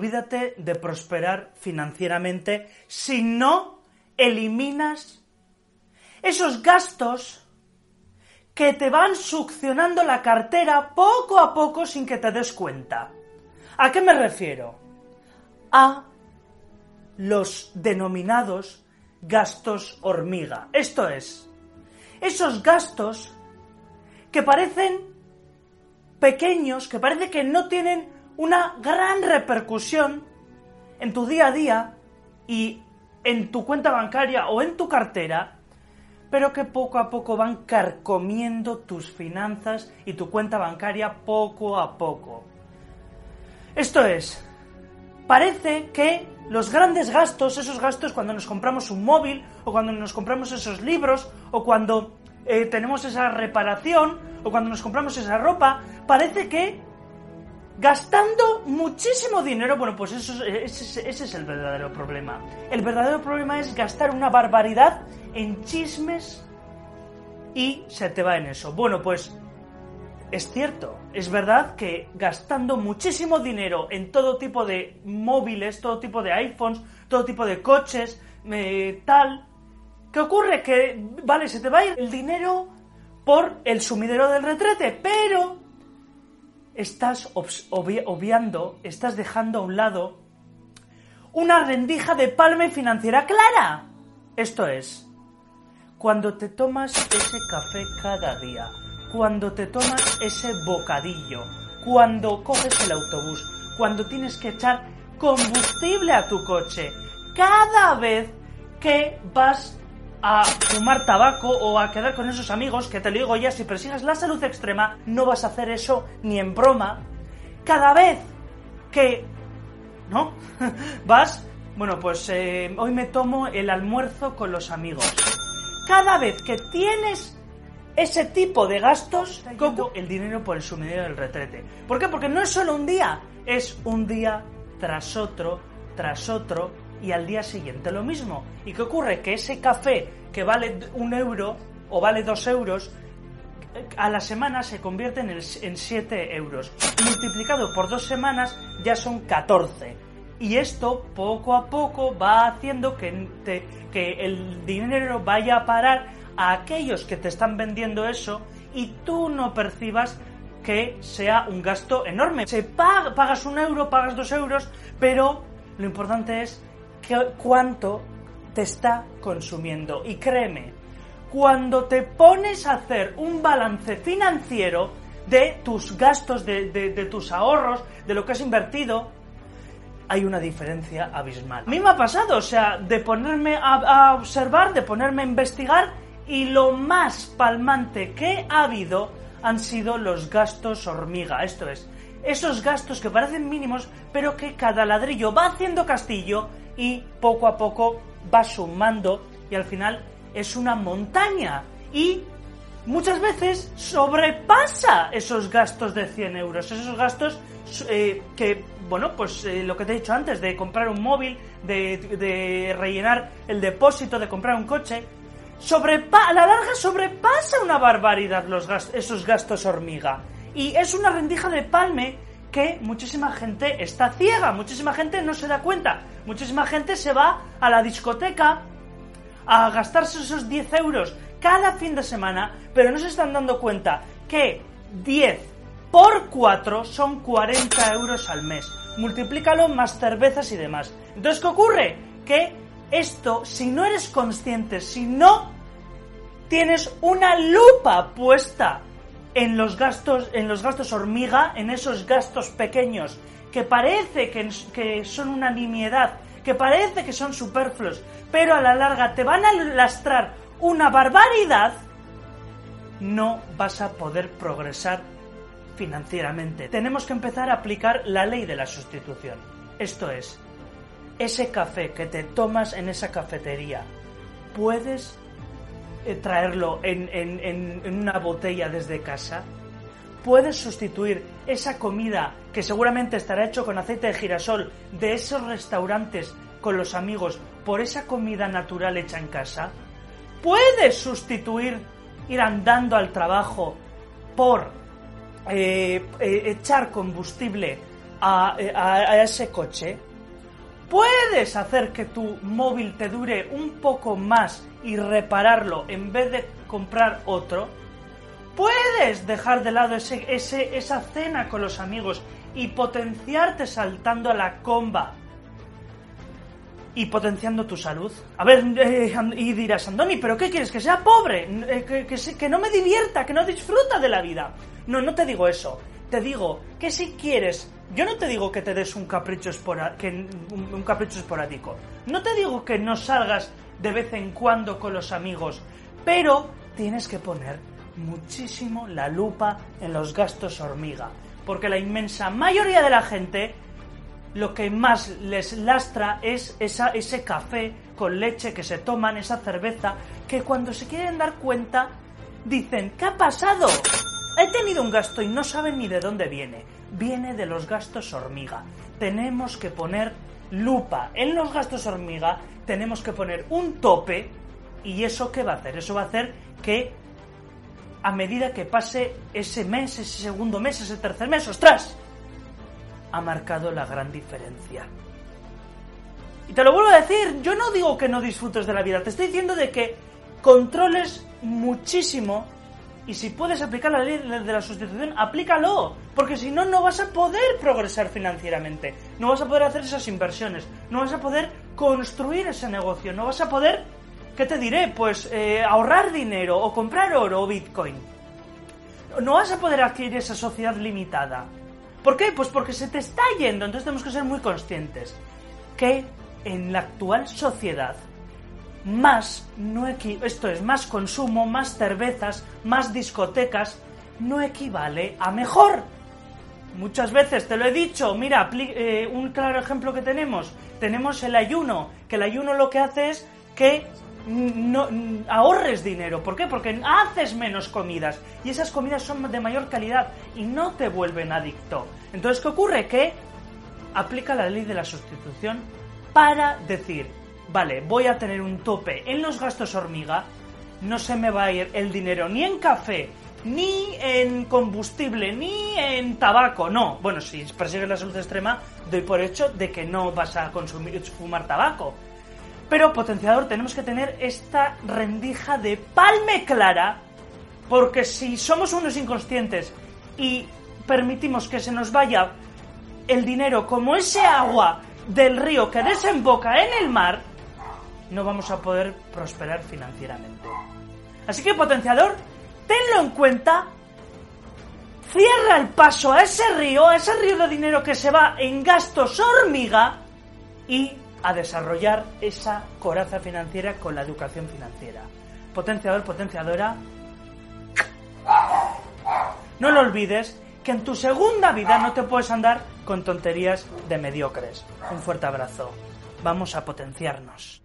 Olvídate de prosperar financieramente si no eliminas esos gastos que te van succionando la cartera poco a poco sin que te des cuenta. ¿A qué me refiero? A los denominados gastos hormiga. Esto es, esos gastos que parecen pequeños, que parece que no tienen una gran repercusión en tu día a día y en tu cuenta bancaria o en tu cartera, pero que poco a poco van carcomiendo tus finanzas y tu cuenta bancaria poco a poco. Esto es, parece que los grandes gastos, esos gastos cuando nos compramos un móvil o cuando nos compramos esos libros o cuando eh, tenemos esa reparación o cuando nos compramos esa ropa, parece que gastando muchísimo dinero, bueno, pues eso, ese, es el verdadero problema. El verdadero problema es gastar una barbaridad en chismes y se te va en eso. Bueno, pues es cierto, es verdad que gastando muchísimo dinero en todo tipo de móviles, todo tipo de iPhones, todo tipo de coches, eh, tal, ¿qué ocurre? Que, vale, se te va el dinero por el sumidero del retrete, pero estás obviando, estás dejando a un lado una rendija de palme financiera clara. Esto es, cuando te tomas ese café cada día, cuando te tomas ese bocadillo, cuando coges el autobús, cuando tienes que echar combustible a tu coche, cada vez que vas a fumar tabaco o a quedar con esos amigos, que te lo digo ya, si persigues la salud extrema, no vas a hacer eso ni en broma. Cada vez que... ¿No? vas... Bueno, pues eh, hoy me tomo el almuerzo con los amigos. Cada vez que tienes ese tipo de gastos, coco el dinero por el sumidero del retrete. ¿Por qué? Porque no es solo un día, es un día tras otro, tras otro, y al día siguiente lo mismo. ¿Y qué ocurre? Que ese café que vale un euro o vale dos euros, a la semana se convierte en, en 7 euros. Multiplicado por dos semanas ya son 14. Y esto poco a poco va haciendo que, que el dinero vaya a parar a aquellos que te están vendiendo eso y tú no percibas que sea un gasto enorme. Se pagas un euro, pagas dos euros, pero lo importante es cuánto te está consumiendo. Y créeme, cuando te pones a hacer un balance financiero de tus gastos, de, tus ahorros, de lo que has invertido, hay una diferencia abismal. A mí me ha pasado, o sea, de ponerme a, observar, de ponerme a investigar y lo más palmante que ha habido han sido los gastos hormiga. Esto es, esos gastos que parecen mínimos, pero que cada ladrillo va haciendo castillo y poco a poco va sumando y al final es una montaña y muchas veces sobrepasa esos gastos de 100 euros, esos gastos eh, que, bueno, pues eh, lo que te he dicho antes, de comprar un móvil, de, rellenar el depósito, de comprar un coche, sobrepa a la larga sobrepasa una barbaridad los esos gastos hormiga. Y es una rendija de palme que muchísima gente está ciega, muchísima gente no se da cuenta, muchísima gente se va a la discoteca a gastarse esos 10 euros cada fin de semana, pero no se están dando cuenta que 10 por 4 son 40 euros al mes. Multiplícalo más cervezas y demás. Entonces, ¿qué ocurre? Que esto, si no eres consciente, si no tienes una lupa puesta en los gastos, en los gastos hormiga, en esos gastos pequeños que parece que, que son una nimiedad, que parece que son superfluos, pero a la larga te van a lastrar una barbaridad, no vas a poder progresar financieramente. Tenemos que empezar a aplicar la ley de la sustitución. Esto es, ese café que te tomas en esa cafetería, ¿puedes traerlo en, en, en una botella desde casa? ¿Puedes sustituir esa comida que seguramente estará hecho con aceite de girasol de esos restaurantes con los amigos por esa comida natural hecha en casa? ¿Puedes sustituir ir andando al trabajo por eh, eh, echar combustible eh, a, a ese coche? ¿Puedes hacer que tu móvil te dure un poco más y repararlo en vez de comprar otro? ¿Puedes dejar de lado ese, ese, esa cena con los amigos y potenciarte saltando a la comba y potenciando tu salud. A ver, eh, y dirás, Andoni, ¿pero qué quieres? ¿Que sea pobre? Eh, que, que, que, no me divierta, que no disfruta de la vida. No, no te digo eso. Te digo que si quieres, yo no te digo que te des un capricho, espora, que, un, un capricho esporádico. No te digo que no salgas de vez en cuando con los amigos. Pero tienes que poner muchísimo la lupa en los gastos hormiga. Porque la inmensa mayoría de la gente lo que más les lastra es esa, ese café con leche que se toman, esa cerveza, que cuando se quieren dar cuenta dicen, ¿qué ha pasado? He tenido un gasto y no saben ni de dónde viene. Viene de los gastos hormiga. Tenemos que poner lupa en los gastos hormiga, tenemos que poner un tope y eso qué va a hacer? Eso va a hacer que a medida que pase ese mes, ese segundo mes, ese tercer mes, ¡ostras! ha marcado la gran diferencia. Y te lo vuelvo a decir, yo no digo que no disfrutes de la vida, te estoy diciendo de que controles muchísimo y si puedes aplicar la ley de la sustitución, aplícalo, porque si no, no vas a poder progresar financieramente, no vas a poder hacer esas inversiones, no vas a poder construir ese negocio, no vas a poder, ¿qué te diré? Pues eh, ahorrar dinero o comprar oro o bitcoin. No vas a poder adquirir esa sociedad limitada. ¿Por qué? Pues porque se te está yendo. Entonces tenemos que ser muy conscientes que en la actual sociedad más no esto es más consumo, más cervezas, más discotecas no equivale a mejor. Muchas veces te lo he dicho, mira, eh, un claro ejemplo que tenemos, tenemos el ayuno, que el ayuno lo que hace es que no, ahorres dinero. ¿Por qué? Porque haces menos comidas y esas comidas son de mayor calidad y no te vuelven adicto. Entonces, ¿qué ocurre? Que aplica la ley de la sustitución para decir, vale, voy a tener un tope en los gastos hormiga, no se me va a ir el dinero ni en café, ni en combustible, ni en tabaco, no. Bueno, si persigues la salud extrema, doy por hecho de que no vas a consumir, fumar tabaco pero potenciador tenemos que tener esta rendija de palme clara, porque si somos unos inconscientes y permitimos que se nos vaya el dinero como ese agua del río que desemboca en el mar, no vamos a poder prosperar financieramente. Así que potenciador, tenlo en cuenta, cierra el paso a ese río, a ese río de dinero que se va en gastos hormiga y a desarrollar esa coraza financiera con la educación financiera. Potenciador, potenciadora. No lo olvides que en tu segunda vida no te puedes andar con tonterías de mediocres. Un fuerte abrazo. Vamos a potenciarnos.